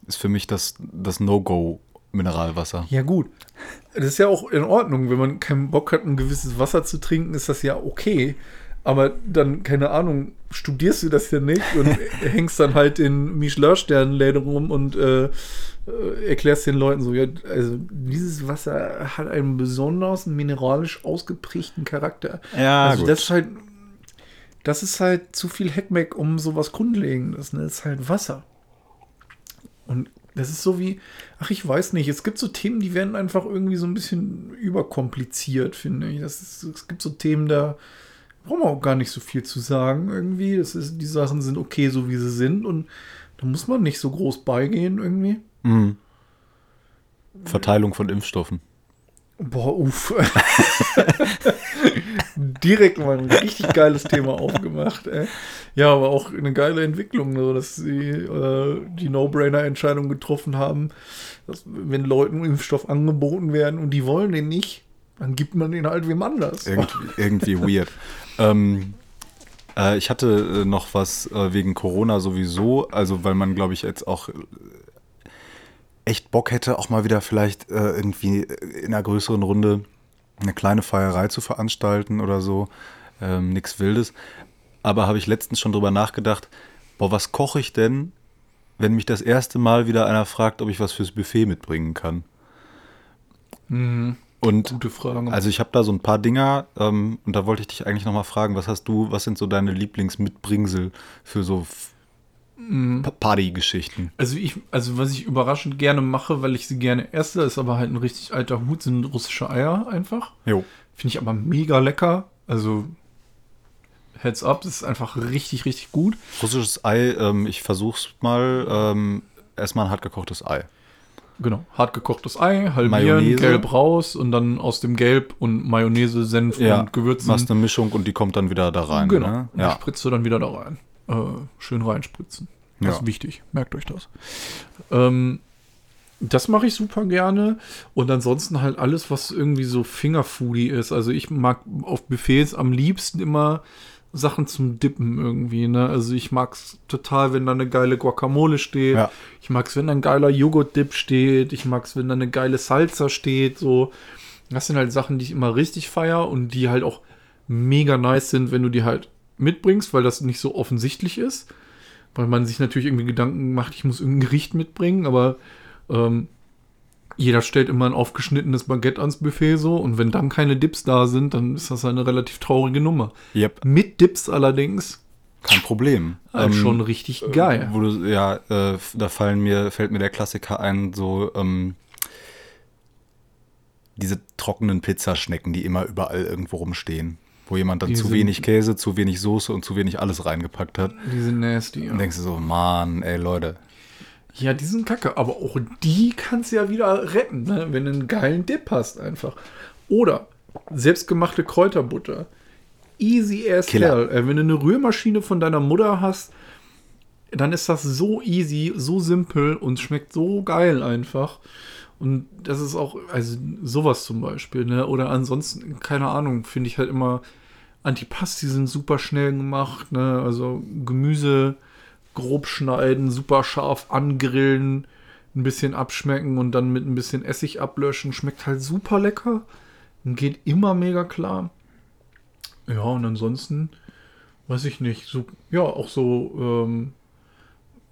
Ist für mich das, das No-Go-Mineralwasser. Ja, gut. Das ist ja auch in Ordnung. Wenn man keinen Bock hat, ein gewisses Wasser zu trinken, ist das ja okay. Aber dann, keine Ahnung, studierst du das ja nicht und hängst dann halt in Michelin-Sternenläden rum und äh, äh, erklärst den Leuten so, ja, also dieses Wasser hat einen besonders mineralisch ausgeprägten Charakter. Ja, also gut. das ist halt, das ist halt zu viel Heckmeck um sowas Grundlegendes. Ne? Das ist halt Wasser. Und das ist so wie, ach, ich weiß nicht, es gibt so Themen, die werden einfach irgendwie so ein bisschen überkompliziert, finde ich. Das ist, es gibt so Themen, da brauchen wir auch gar nicht so viel zu sagen irgendwie. Das ist, die Sachen sind okay, so wie sie sind und da muss man nicht so groß beigehen irgendwie. Mhm. Verteilung von Impfstoffen. Boah, uff. Direkt mal ein richtig geiles Thema aufgemacht. Ey. Ja, aber auch eine geile Entwicklung, so, dass sie äh, die No-Brainer-Entscheidung getroffen haben, dass wenn Leuten Impfstoff angeboten werden und die wollen den nicht, dann gibt man den halt wem anders. Irgendwie, irgendwie weird. Ähm, äh, ich hatte äh, noch was äh, wegen Corona sowieso, also weil man, glaube ich, jetzt auch äh, echt Bock hätte, auch mal wieder vielleicht äh, irgendwie in einer größeren Runde eine kleine Feierei zu veranstalten oder so. Ähm, nix Wildes. Aber habe ich letztens schon drüber nachgedacht, boah, was koche ich denn, wenn mich das erste Mal wieder einer fragt, ob ich was fürs Buffet mitbringen kann? Mhm. Und Gute Frage. also ich habe da so ein paar Dinger ähm, und da wollte ich dich eigentlich nochmal fragen, was hast du, was sind so deine Lieblingsmitbringsel für so Partygeschichten? Also ich, also was ich überraschend gerne mache, weil ich sie gerne esse, ist aber halt ein richtig alter Hut, sind russische Eier einfach. Jo. Finde ich aber mega lecker. Also Heads up, das ist einfach richtig, richtig gut. Russisches Ei, ähm, ich versuch's mal. Ähm, erstmal ein hart gekochtes Ei. Genau, hart gekochtes Ei, halbieren, Mayonnaise. gelb raus und dann aus dem Gelb und Mayonnaise, Senf und Gewürzen. Machst eine Mischung und die kommt dann wieder da rein. Genau, Ne? Ja. spritzt du dann wieder da rein. Äh, schön reinspritzen. Das Ja. ist wichtig, merkt euch das. Ähm, das mache ich super gerne. Und ansonsten halt alles, was irgendwie so Fingerfoodie ist. Also ich mag auf Buffets am liebsten immer Sachen zum Dippen irgendwie. Ne? Also ich mag es total, wenn da eine geile Guacamole steht. Ja. Ich mag es, wenn da ein geiler Joghurt-Dip steht. Ich mag es, wenn da eine geile Salsa steht. So. Das sind halt Sachen, die ich immer richtig feier und die halt auch mega nice sind, wenn du die halt mitbringst, weil das nicht so offensichtlich ist. Weil man sich natürlich irgendwie Gedanken macht, ich muss irgendein Gericht mitbringen, aber ähm, jeder stellt immer ein aufgeschnittenes Baguette ans Buffet so und wenn dann keine Dips da sind, dann ist das eine relativ traurige Nummer. Yep, Mit Dips allerdings kein Problem. halt Ähm, schon richtig geil. Wo du, ja, äh, da fallen mir, fällt mir der Klassiker ein, so ähm, diese trockenen Pizzaschnecken, die immer überall irgendwo rumstehen. Wo jemand dann Die zu wenig Käse, zu wenig Soße und zu wenig alles reingepackt hat. Die sind nasty. Und Ja. denkst du so, Mann, ey Leute. ja, die sind kacke, aber auch die kannst du ja wieder retten, ne? wenn du einen geilen Dip hast einfach. Oder selbstgemachte Kräuterbutter. Easy as Killer. hell. Äh, wenn du eine Rührmaschine von deiner Mutter hast, dann ist das so easy, so simpel und schmeckt so geil einfach. Und das ist auch, also sowas zum Beispiel, ne? Oder ansonsten, keine Ahnung, finde ich halt immer, Antipasti sind super schnell gemacht, ne? Also Gemüse grob schneiden, super scharf angrillen, ein bisschen abschmecken und dann mit ein bisschen Essig ablöschen. Schmeckt halt super lecker und geht immer mega klar. Ja, und ansonsten, weiß ich nicht, so, ja, auch so, ähm,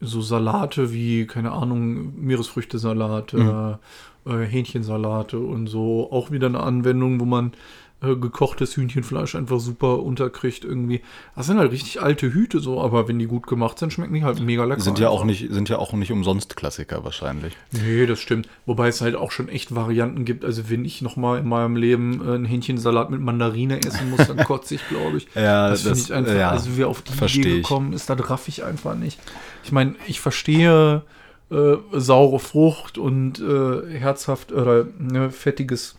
so Salate wie, keine Ahnung, Meeresfrüchtesalate, äh, Hähnchensalate und so. Auch wieder eine Anwendung, wo man äh, gekochtes Hühnchenfleisch einfach super unterkriegt irgendwie. Das sind halt richtig alte Hüte so, aber wenn die gut gemacht sind, schmecken die halt mega lecker. Sind ja auch nicht, sind ja auch nicht umsonst Klassiker wahrscheinlich. Nee, das stimmt. Wobei es halt auch schon echt Varianten gibt. Also wenn ich noch mal in meinem Leben äh, einen Hähnchensalat mit Mandarine essen muss, dann kotze ich, glaube ich. Ja, das finde das- ich einfach, ja, also wer auf die Idee gekommen ist, das raff ich einfach nicht. Ich meine, ich verstehe äh, saure Frucht und äh, herzhaft oder ne, fettiges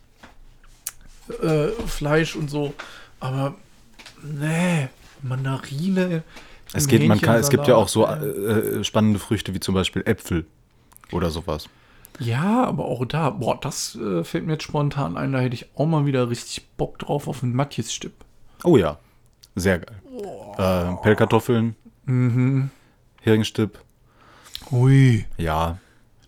äh, Fleisch und so, aber nee, Mandarine. Es geht, man kann, es gibt ja auch so äh, äh, spannende Früchte wie zum Beispiel Äpfel oder sowas. Ja, aber auch da, boah, das äh, fällt mir jetzt spontan ein, da hätte ich auch mal wieder richtig Bock drauf auf einen Matjes-Stipp. Oh ja, sehr geil. Äh, Pellkartoffeln, Mhm. Heringsstipp, Hui. ja,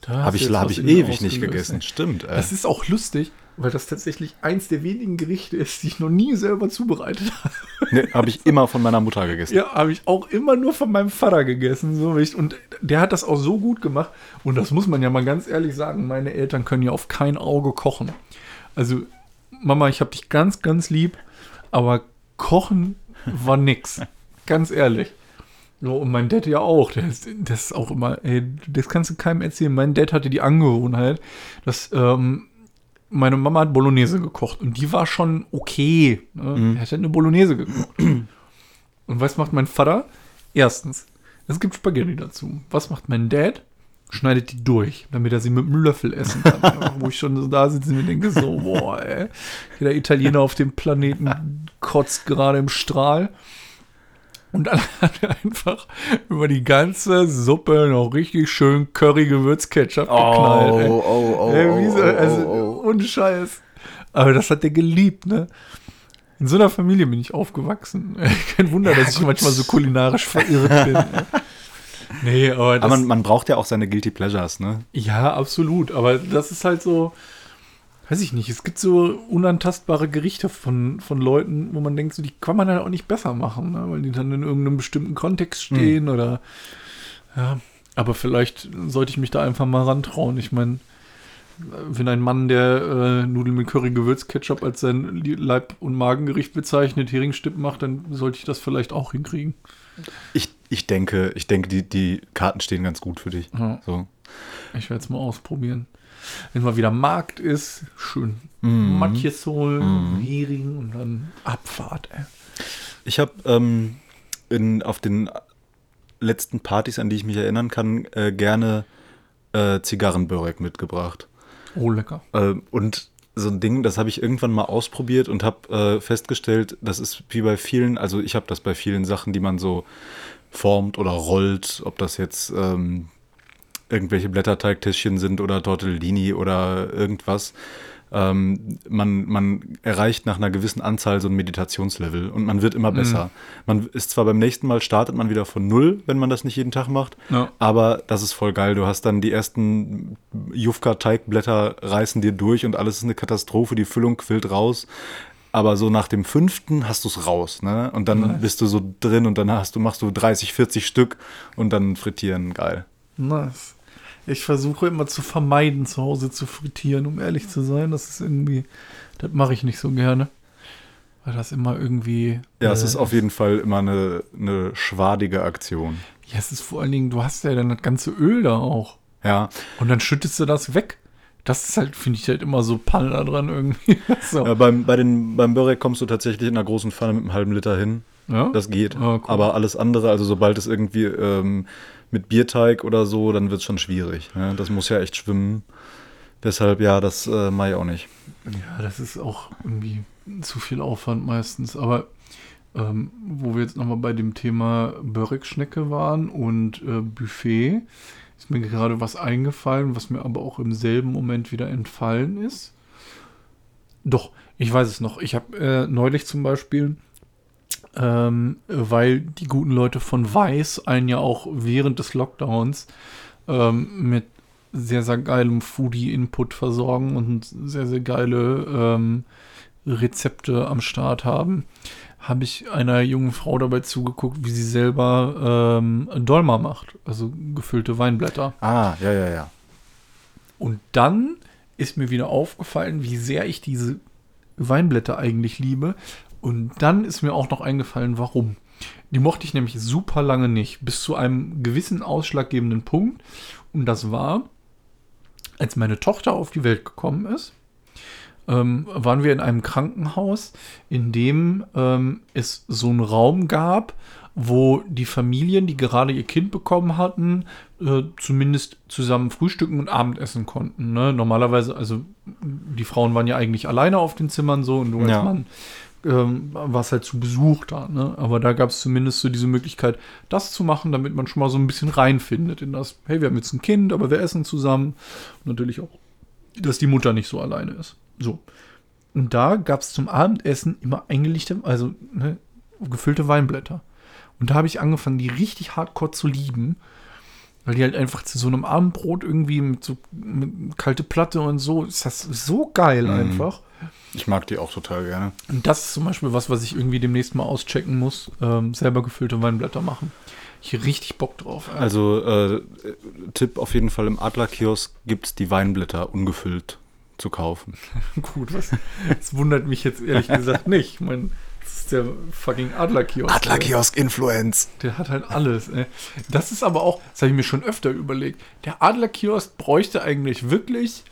Da habe ich, hab ich ewig nicht gegessen. ey. Stimmt. Äh. Das ist auch lustig, weil das tatsächlich eins der wenigen Gerichte ist, die ich noch nie selber zubereitet habe. Nee, habe ich immer von meiner Mutter gegessen. Ja, habe ich auch immer nur von meinem Vater gegessen. So. Und der hat das auch so gut gemacht. Und das muss man ja mal ganz ehrlich sagen, meine Eltern können ja auf kein Auge kochen. Also, Mama, ich habe dich ganz, ganz lieb, aber kochen war nix. ganz ehrlich. So, und mein Dad ja auch. Der ist, das ist auch immer, ey, das kannst du keinem erzählen. Mein Dad hatte die Angewohnheit, dass ähm, meine Mama hat Bolognese gekocht und die war schon okay. Ne? Er hat eine Bolognese gekocht. Und was macht mein Vater? Erstens, es gibt Spaghetti dazu. Was macht mein Dad? Schneidet die durch, damit er sie mit einem Löffel essen kann. Wo ich schon so da sitze und mir denke, so, boah, ey, jeder Italiener auf dem Planeten kotzt gerade im Strahl. Und dann hat er einfach über die ganze Suppe noch richtig schön Curry-Gewürz-Ketchup geknallt. ey. oh, Ey, wie so, also, ohne Scheiß. Aber das hat der geliebt, ne? In so einer Familie bin ich aufgewachsen. Kein Wunder, dass ich manchmal so kulinarisch verirrt bin. Nee, aber das, Aber man, man braucht ja auch seine Guilty Pleasures, ne? ja, absolut. Aber das ist halt so, weiß ich nicht, es gibt so unantastbare Gerichte von, von Leuten, wo man denkt, so, die kann man halt auch nicht besser machen, ne? weil die dann in irgendeinem bestimmten Kontext stehen oder ja. Aber vielleicht sollte ich mich da einfach mal rantrauen. Ich meine, wenn ein Mann, der äh, Nudeln mit Curry-Gewürz-Ketchup als sein Leib- und Magengericht bezeichnet, Heringsstipp macht, dann sollte ich das vielleicht auch hinkriegen. Ich, ich denke, ich denke, die, die Karten stehen ganz gut für dich. Ja. So. Ich werde es mal ausprobieren. Wenn mal wieder Markt ist, schön Mhm. Matjes holen, Hering und dann Abfahrt, ey. Ich habe ähm, in, auf den letzten Partys, an die ich mich erinnern kann, äh, gerne äh, Zigarrenbörek mitgebracht. Oh, lecker. Äh, und so ein Ding, das habe ich irgendwann mal ausprobiert und habe äh, festgestellt, das ist wie bei vielen, also ich habe das bei vielen Sachen, die man so formt oder rollt, ob das jetzt ähm, irgendwelche Blätterteigtäschchen sind oder Tortellini oder irgendwas. Ähm, man, man erreicht nach einer gewissen Anzahl so ein Meditationslevel und man wird immer besser. Man ist zwar beim nächsten Mal startet man wieder von null, wenn man das nicht jeden Tag macht, Ja. aber das ist voll geil. Du hast dann die ersten Jufka-Teigblätter reißen dir durch und alles ist eine Katastrophe, die Füllung quillt raus. Aber so nach dem fünften hast du es raus, ne? Und dann Nice. bist du so drin und dann hast du, machst du 30, 40 Stück und dann frittieren, geil. Nice. Ich versuche immer zu vermeiden, zu Hause zu frittieren, um ehrlich zu sein. Das ist irgendwie, das mache ich nicht so gerne. Weil das immer irgendwie. Ja, es äh, ist auf jeden Fall immer eine, eine schwadige Aktion. Ja, es ist vor allen Dingen, du hast ja dann das ganze Öl da auch. Ja, Und dann schüttest du das weg. Das ist halt, finde ich halt immer so Panne da dran irgendwie. so. äh, beim, bei den, beim Börek kommst du tatsächlich in einer großen Pfanne mit einem halben Liter hin. Ja? Das geht. Ah, cool. Aber alles andere, also sobald es irgendwie ähm, mit Bierteig oder so, dann wird es schon schwierig. Ne? Das muss ja echt schwimmen. Deshalb, ja, das äh, mache ich auch nicht. Ja, das ist auch irgendwie zu viel Aufwand meistens. Aber ähm, wo wir jetzt nochmal bei dem Thema Börek-Schnecke waren und äh, Buffet, ist mir gerade was eingefallen, was mir aber auch im selben Moment wieder entfallen ist. Doch, ich weiß es noch. Ich habe äh, neulich zum Beispiel, ähm, weil die guten Leute von Weiß einen ja auch während des Lockdowns ähm, mit sehr, sehr geilem Foodie-Input versorgen und sehr, sehr geile ähm, Rezepte am Start haben, habe ich einer jungen Frau dabei zugeguckt, wie sie selber ähm, Dolma macht, also gefüllte Weinblätter. Ah, ja, ja, ja. Und dann ist mir wieder aufgefallen, wie sehr ich diese Weinblätter eigentlich liebe. Und dann ist mir auch noch eingefallen, warum. Die mochte ich nämlich super lange nicht, bis zu einem gewissen ausschlaggebenden Punkt. Und das war, als meine Tochter auf die Welt gekommen ist, ähm, waren wir in einem Krankenhaus, in dem ähm, es so einen Raum gab, wo die Familien, die gerade ihr Kind bekommen hatten, äh, zumindest zusammen frühstücken und Abendessen konnten. Ne? Normalerweise, also die Frauen waren ja eigentlich alleine auf den Zimmern so und du als Ja. Mann ähm, warst halt zu Besuch da. Ne? Aber da gab es zumindest so diese Möglichkeit, das zu machen, damit man schon mal so ein bisschen reinfindet in das, hey, wir haben jetzt ein Kind, aber wir essen zusammen. Und natürlich auch, dass die Mutter nicht so alleine ist. So. Und da gab es zum Abendessen immer eingelegte, also ne, gefüllte Weinblätter. Und da habe ich angefangen, die richtig hardcore zu lieben, weil die halt einfach zu so einem Abendbrot irgendwie mit so mit kalte Platte und so, ist das so geil einfach. Ich mag die auch total gerne. Und das ist zum Beispiel was, was ich irgendwie demnächst mal auschecken muss. Ähm, selber gefüllte Weinblätter machen. Ich richtig Bock drauf. ey. Also, äh, Tipp auf jeden Fall: im Adlerkiosk gibt es die Weinblätter ungefüllt zu kaufen. Gut, was? Das wundert mich jetzt ehrlich gesagt nicht. Ich meine, das ist der fucking Adlerkiosk. Adlerkiosk-Influence. Der hat halt alles. Ey. Das ist aber auch, das habe ich mir schon öfter überlegt. Der Adlerkiosk bräuchte eigentlich wirklich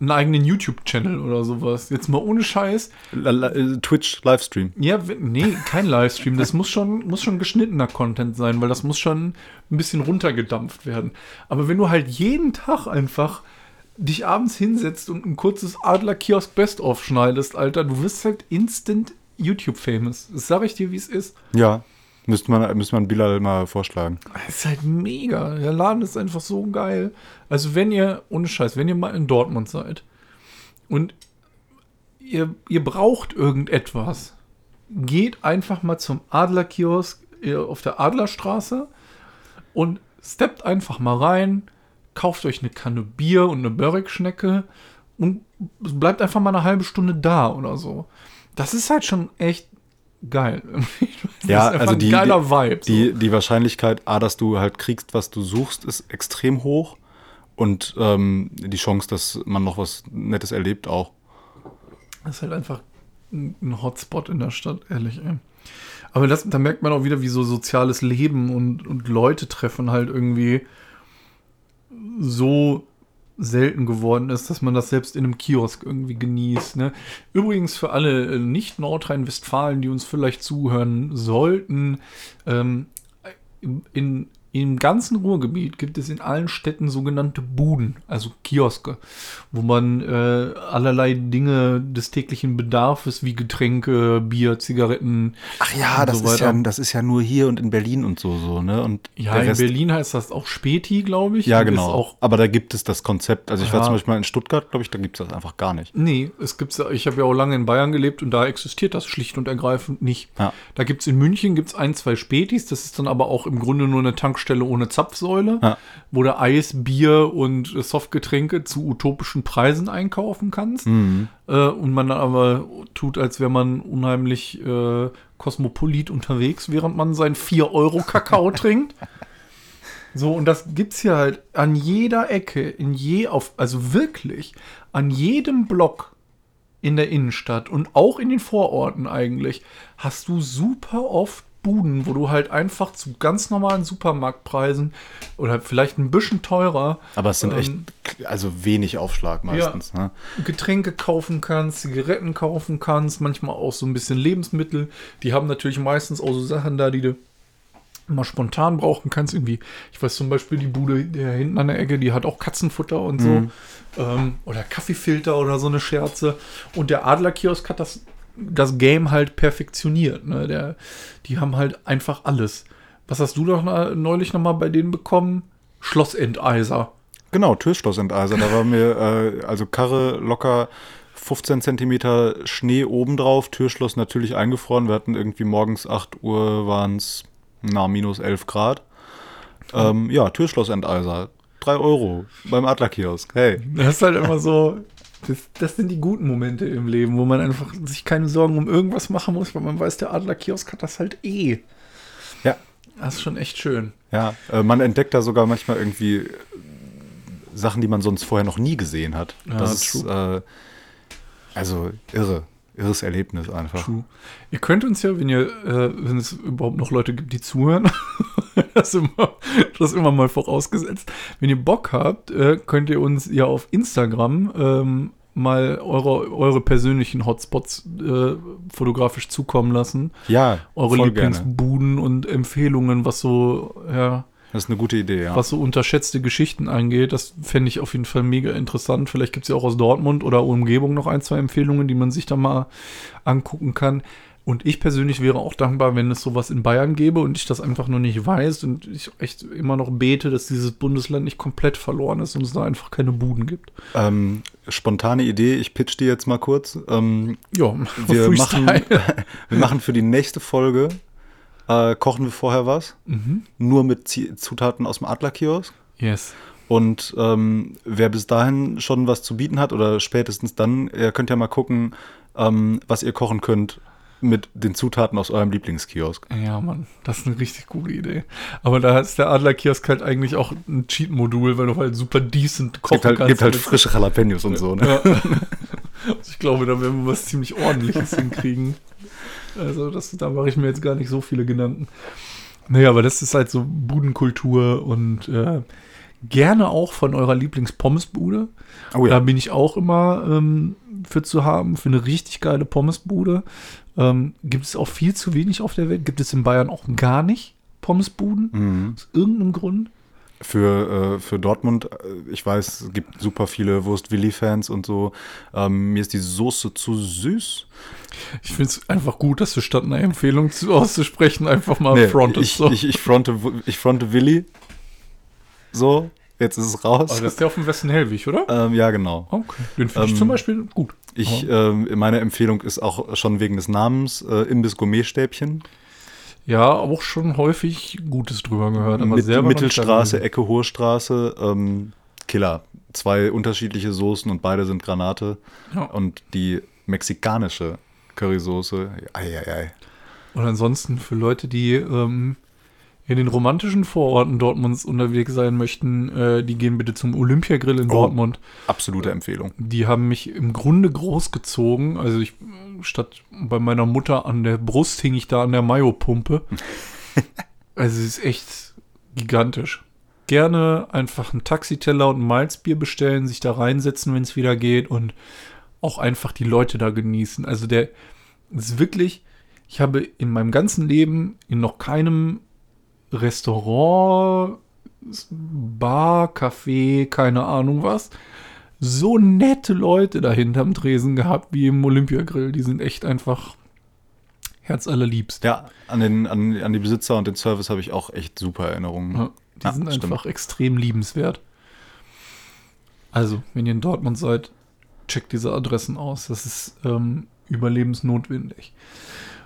einen eigenen YouTube-Channel oder sowas. Jetzt mal ohne Scheiß. äh, Twitch-Livestream. Ja, nee, kein Livestream. Das muss schon, muss schon geschnittener Content sein, weil das muss schon ein bisschen runtergedampft werden. Aber wenn du halt jeden Tag einfach dich abends hinsetzt und ein kurzes Adler-Kiosk Best-of schneidest, Alter, du wirst halt instant YouTube-famous. Das sag ich dir, wie es ist. Ja, müsste man, müsste man Bilal mal vorschlagen. Es ist halt mega. Der Laden ist einfach so geil. Also, wenn ihr, ohne Scheiß, wenn ihr mal in Dortmund seid und ihr, ihr braucht irgendetwas, geht einfach mal zum Adlerkiosk auf der Adlerstraße und steppt einfach mal rein, kauft euch eine Kanne Bier und eine Börek-Schnecke und bleibt einfach mal eine halbe Stunde da oder so. Das ist halt schon echt geil. Das Ja, ist einfach also ein die- geiler Vibe. so. Die, die Wahrscheinlichkeit, A, dass du halt kriegst, was du suchst, ist extrem hoch. Und ähm, die Chance, dass man noch was Nettes erlebt, auch. Das ist halt einfach ein ein Hotspot in der Stadt, ehrlich, ey. Aber das, da merkt man auch wieder, wie so soziales Leben und, und Leute treffen halt irgendwie so selten geworden ist, dass man das selbst in einem Kiosk irgendwie genießt. Ne? Übrigens für alle äh, Nicht-Nordrhein-Westfalen, die uns vielleicht zuhören sollten, ähm, in, im ganzen Ruhrgebiet gibt es in allen Städten sogenannte Buden, also Kioske, wo man äh, allerlei Dinge des täglichen Bedarfs wie Getränke, Bier, Zigaretten. Ach ja, und das, so ist ja, das ist ja nur hier und in Berlin und so, so, ne? Und Ja, in Rest- Berlin heißt das auch Späti, glaube ich. Ja, genau. Aber da gibt es das Konzept. Also ich war Ja. zum Beispiel mal in Stuttgart, glaube ich, da gibt es das einfach gar nicht. nee, es gibt's, ich habe ja auch lange in Bayern gelebt und da existiert das schlicht und ergreifend nicht. Ja. Da gibt es in München gibt's ein, zwei Spätis, das ist dann aber auch im Grunde nur eine Tankstelle ohne Zapfsäule, Ja. wo du Eis, Bier und Softgetränke zu utopischen Preisen einkaufen kannst. Mhm. Äh, und man dann aber tut, als wäre man unheimlich äh, kosmopolit unterwegs, während man seinen 4-Euro-Kakao trinkt. So, und das gibt's hier halt an jeder Ecke, in je, auf, also wirklich, an jedem Block in der Innenstadt und auch in den Vororten eigentlich, hast du super oft Buden, wo du halt einfach zu ganz normalen Supermarktpreisen oder vielleicht ein bisschen teurer Aber es sind Ähm, echt, also wenig Aufschlag meistens. Ne? Getränke kaufen kannst, Zigaretten kaufen kannst, manchmal auch so ein bisschen Lebensmittel. Die haben natürlich meistens auch so Sachen da, die du mal spontan brauchen kannst. Irgendwie, ich weiß zum Beispiel, die Bude der hinten an der Ecke, die hat auch Katzenfutter und so. Ähm, oder Kaffeefilter oder so eine Scherze. Und der Adlerkiosk hat das, das Game halt perfektioniert. Ne? Der, die haben halt einfach alles. Was hast du doch neulich nochmal bei denen bekommen? Schlossenteiser. Genau, Türschlossenteiser. Da war mir, äh, also Karre locker 15 Zentimeter Schnee obendrauf, Türschloss natürlich eingefroren. Wir hatten irgendwie morgens 8 Uhr, waren es, na, minus 11 Grad. Ähm, ja, Türschlossenteiser. 3 Euro beim Adlerkiosk. Hey. Das ist halt immer so, das, das sind die guten Momente im Leben, wo man einfach sich keine Sorgen um irgendwas machen muss, weil man weiß, der Adlerkiosk hat das halt eh. Ja. Das ist schon echt schön. Ja, äh, man entdeckt da sogar manchmal irgendwie äh, Sachen, die man sonst vorher noch nie gesehen hat. Ja, das ist, äh, also irre. Irres Erlebnis einfach. True. Ihr könnt uns ja, wenn ihr, äh, wenn es überhaupt noch Leute gibt, die zuhören, das, immer, das immer mal vorausgesetzt. Wenn ihr Bock habt, äh, könnt ihr uns ja auf Instagram ähm, mal eure, eure persönlichen Hotspots äh, fotografisch zukommen lassen. Ja, Eure voll gerne. Lieblingsbuden und Empfehlungen, was so, ja, Das ist eine gute Idee, ja. was so unterschätzte Geschichten angeht. Das fände ich auf jeden Fall mega interessant. Vielleicht gibt es ja auch aus Dortmund oder Umgebung noch ein, zwei Empfehlungen, die man sich da mal angucken kann. Und ich persönlich wäre auch dankbar, wenn es sowas in Bayern gäbe und ich das einfach nur nicht weiß und ich echt immer noch bete, dass dieses Bundesland nicht komplett verloren ist und es da einfach keine Buden gibt. Ähm, spontane Idee, ich pitch die jetzt mal kurz. Ähm, Ja, wir, machen, wir machen für die nächste Folge, äh, kochen wir vorher was. Mhm. Nur mit Zutaten aus dem Adlerkiosk. Yes. Und ähm, wer bis dahin schon was zu bieten hat oder spätestens dann, ihr könnt ja mal gucken, ähm, was ihr kochen könnt mit den Zutaten aus eurem Lieblingskiosk. Ja, Mann, das ist eine richtig gute Idee. Aber da ist der Adlerkiosk halt eigentlich auch ein Cheat-Modul, weil du halt super decent Es kochen gibt halt, kannst. gibt halt frische Jalapenos und so. Ne? Ja. Also ich glaube, da werden wir was ziemlich ordentliches hinkriegen. Also das, da mache ich mir jetzt gar nicht so viele Gedanken. Naja, aber das ist halt so Budenkultur und äh, gerne auch von eurer Lieblings-Pommesbude. Oh Da ja. bin ich auch immer ähm, für zu haben, für eine richtig geile Pommesbude. Ähm, gibt es auch viel zu wenig auf der Welt. Gibt es in Bayern auch gar nicht Pommesbuden. Mhm. Aus irgendeinem Grund. Für, äh, für Dortmund, äh, ich weiß, es gibt super viele Wurst-Willi-Fans und so. Ähm, mir ist die Soße zu süß. Ich finde es einfach gut, dass du statt einer Empfehlung zu, auszusprechen einfach mal Nee, frontest. ich, so. ich, ich, fronte, ich fronte Willi. So, jetzt ist es raus. Aber das ist der auf dem Westen Hellwig, oder? ähm, ja, genau. Okay. Den finde ich Ähm, zum Beispiel gut. Ich, ähm, meine Empfehlung ist auch schon wegen des Namens äh, Imbiss Gourmetstäbchen. ja, auch schon häufig Gutes drüber gehört. Aber Mit Mittelstraße. Ecke Hohe Straße. Ähm, Killer. Zwei unterschiedliche Soßen und beide sind Granate. Ja. Und die mexikanische Currysoße, eieiei. Und ansonsten für Leute, die ähm, in den romantischen Vororten Dortmunds unterwegs sein möchten, äh, die gehen bitte zum Olympiagrill in Oh. Dortmund. Absolute Empfehlung. Die haben mich im Grunde großgezogen. Also ich, statt bei meiner Mutter an der Brust hing ich da an der Mayo-Pumpe. also es ist echt gigantisch. gerne einfach einen Taxiteller und ein Malzbier bestellen, sich da reinsetzen, wenn es wieder geht und auch einfach die Leute da genießen. Also der ist wirklich, ich habe in meinem ganzen Leben in noch keinem Restaurant, Bar, Café, keine Ahnung was, so nette Leute da hinterm Tresen gehabt wie im Olympiagrill. Die sind echt einfach herzallerliebst. Ja, an, den, an, an die Besitzer und den Service habe ich auch echt super Erinnerungen. Ja, die Ja, sind stimmt. einfach extrem liebenswert. Also, wenn ihr in Dortmund seid, checkt diese Adressen aus. Das ist ähm, überlebensnotwendig.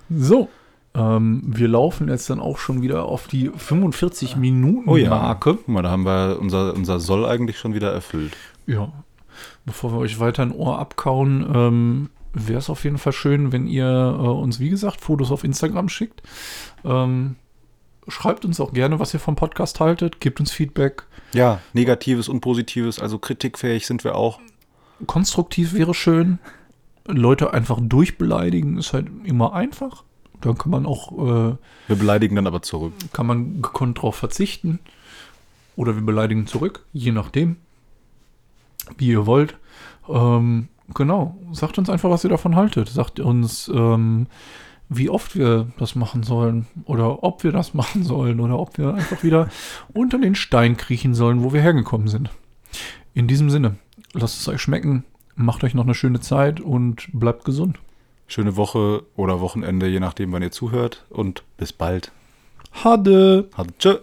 So, ähm, wir laufen jetzt dann auch schon wieder auf die 45 Minuten Oh ja. Guck mal, da haben wir unser, unser Soll eigentlich schon wieder erfüllt. Ja. Bevor wir euch weiter ein Ohr abkauen, ähm, wäre es auf jeden Fall schön, wenn ihr äh, uns, wie gesagt, Fotos auf Instagram schickt. Ähm, schreibt uns auch gerne, was ihr vom Podcast haltet. Gebt uns Feedback. Ja, Negatives und Positives, also kritikfähig sind wir auch. konstruktiv wäre schön. Leute einfach durchbeleidigen ist halt immer einfach. Dann kann man auch, äh, Wir beleidigen dann aber zurück. kann man gekonnt drauf verzichten. Oder wir beleidigen zurück, je nachdem, wie ihr wollt. Ähm, genau, sagt uns einfach, was ihr davon haltet. Sagt uns, ähm, wie oft wir das machen sollen oder ob wir das machen sollen oder ob wir einfach wieder unter den Stein kriechen sollen, wo wir hergekommen sind. In diesem Sinne, lasst es euch schmecken, macht euch noch eine schöne Zeit und bleibt gesund. Schöne Woche oder Wochenende, je nachdem, wann ihr zuhört. Und bis bald. Hade! Hat- Tschö.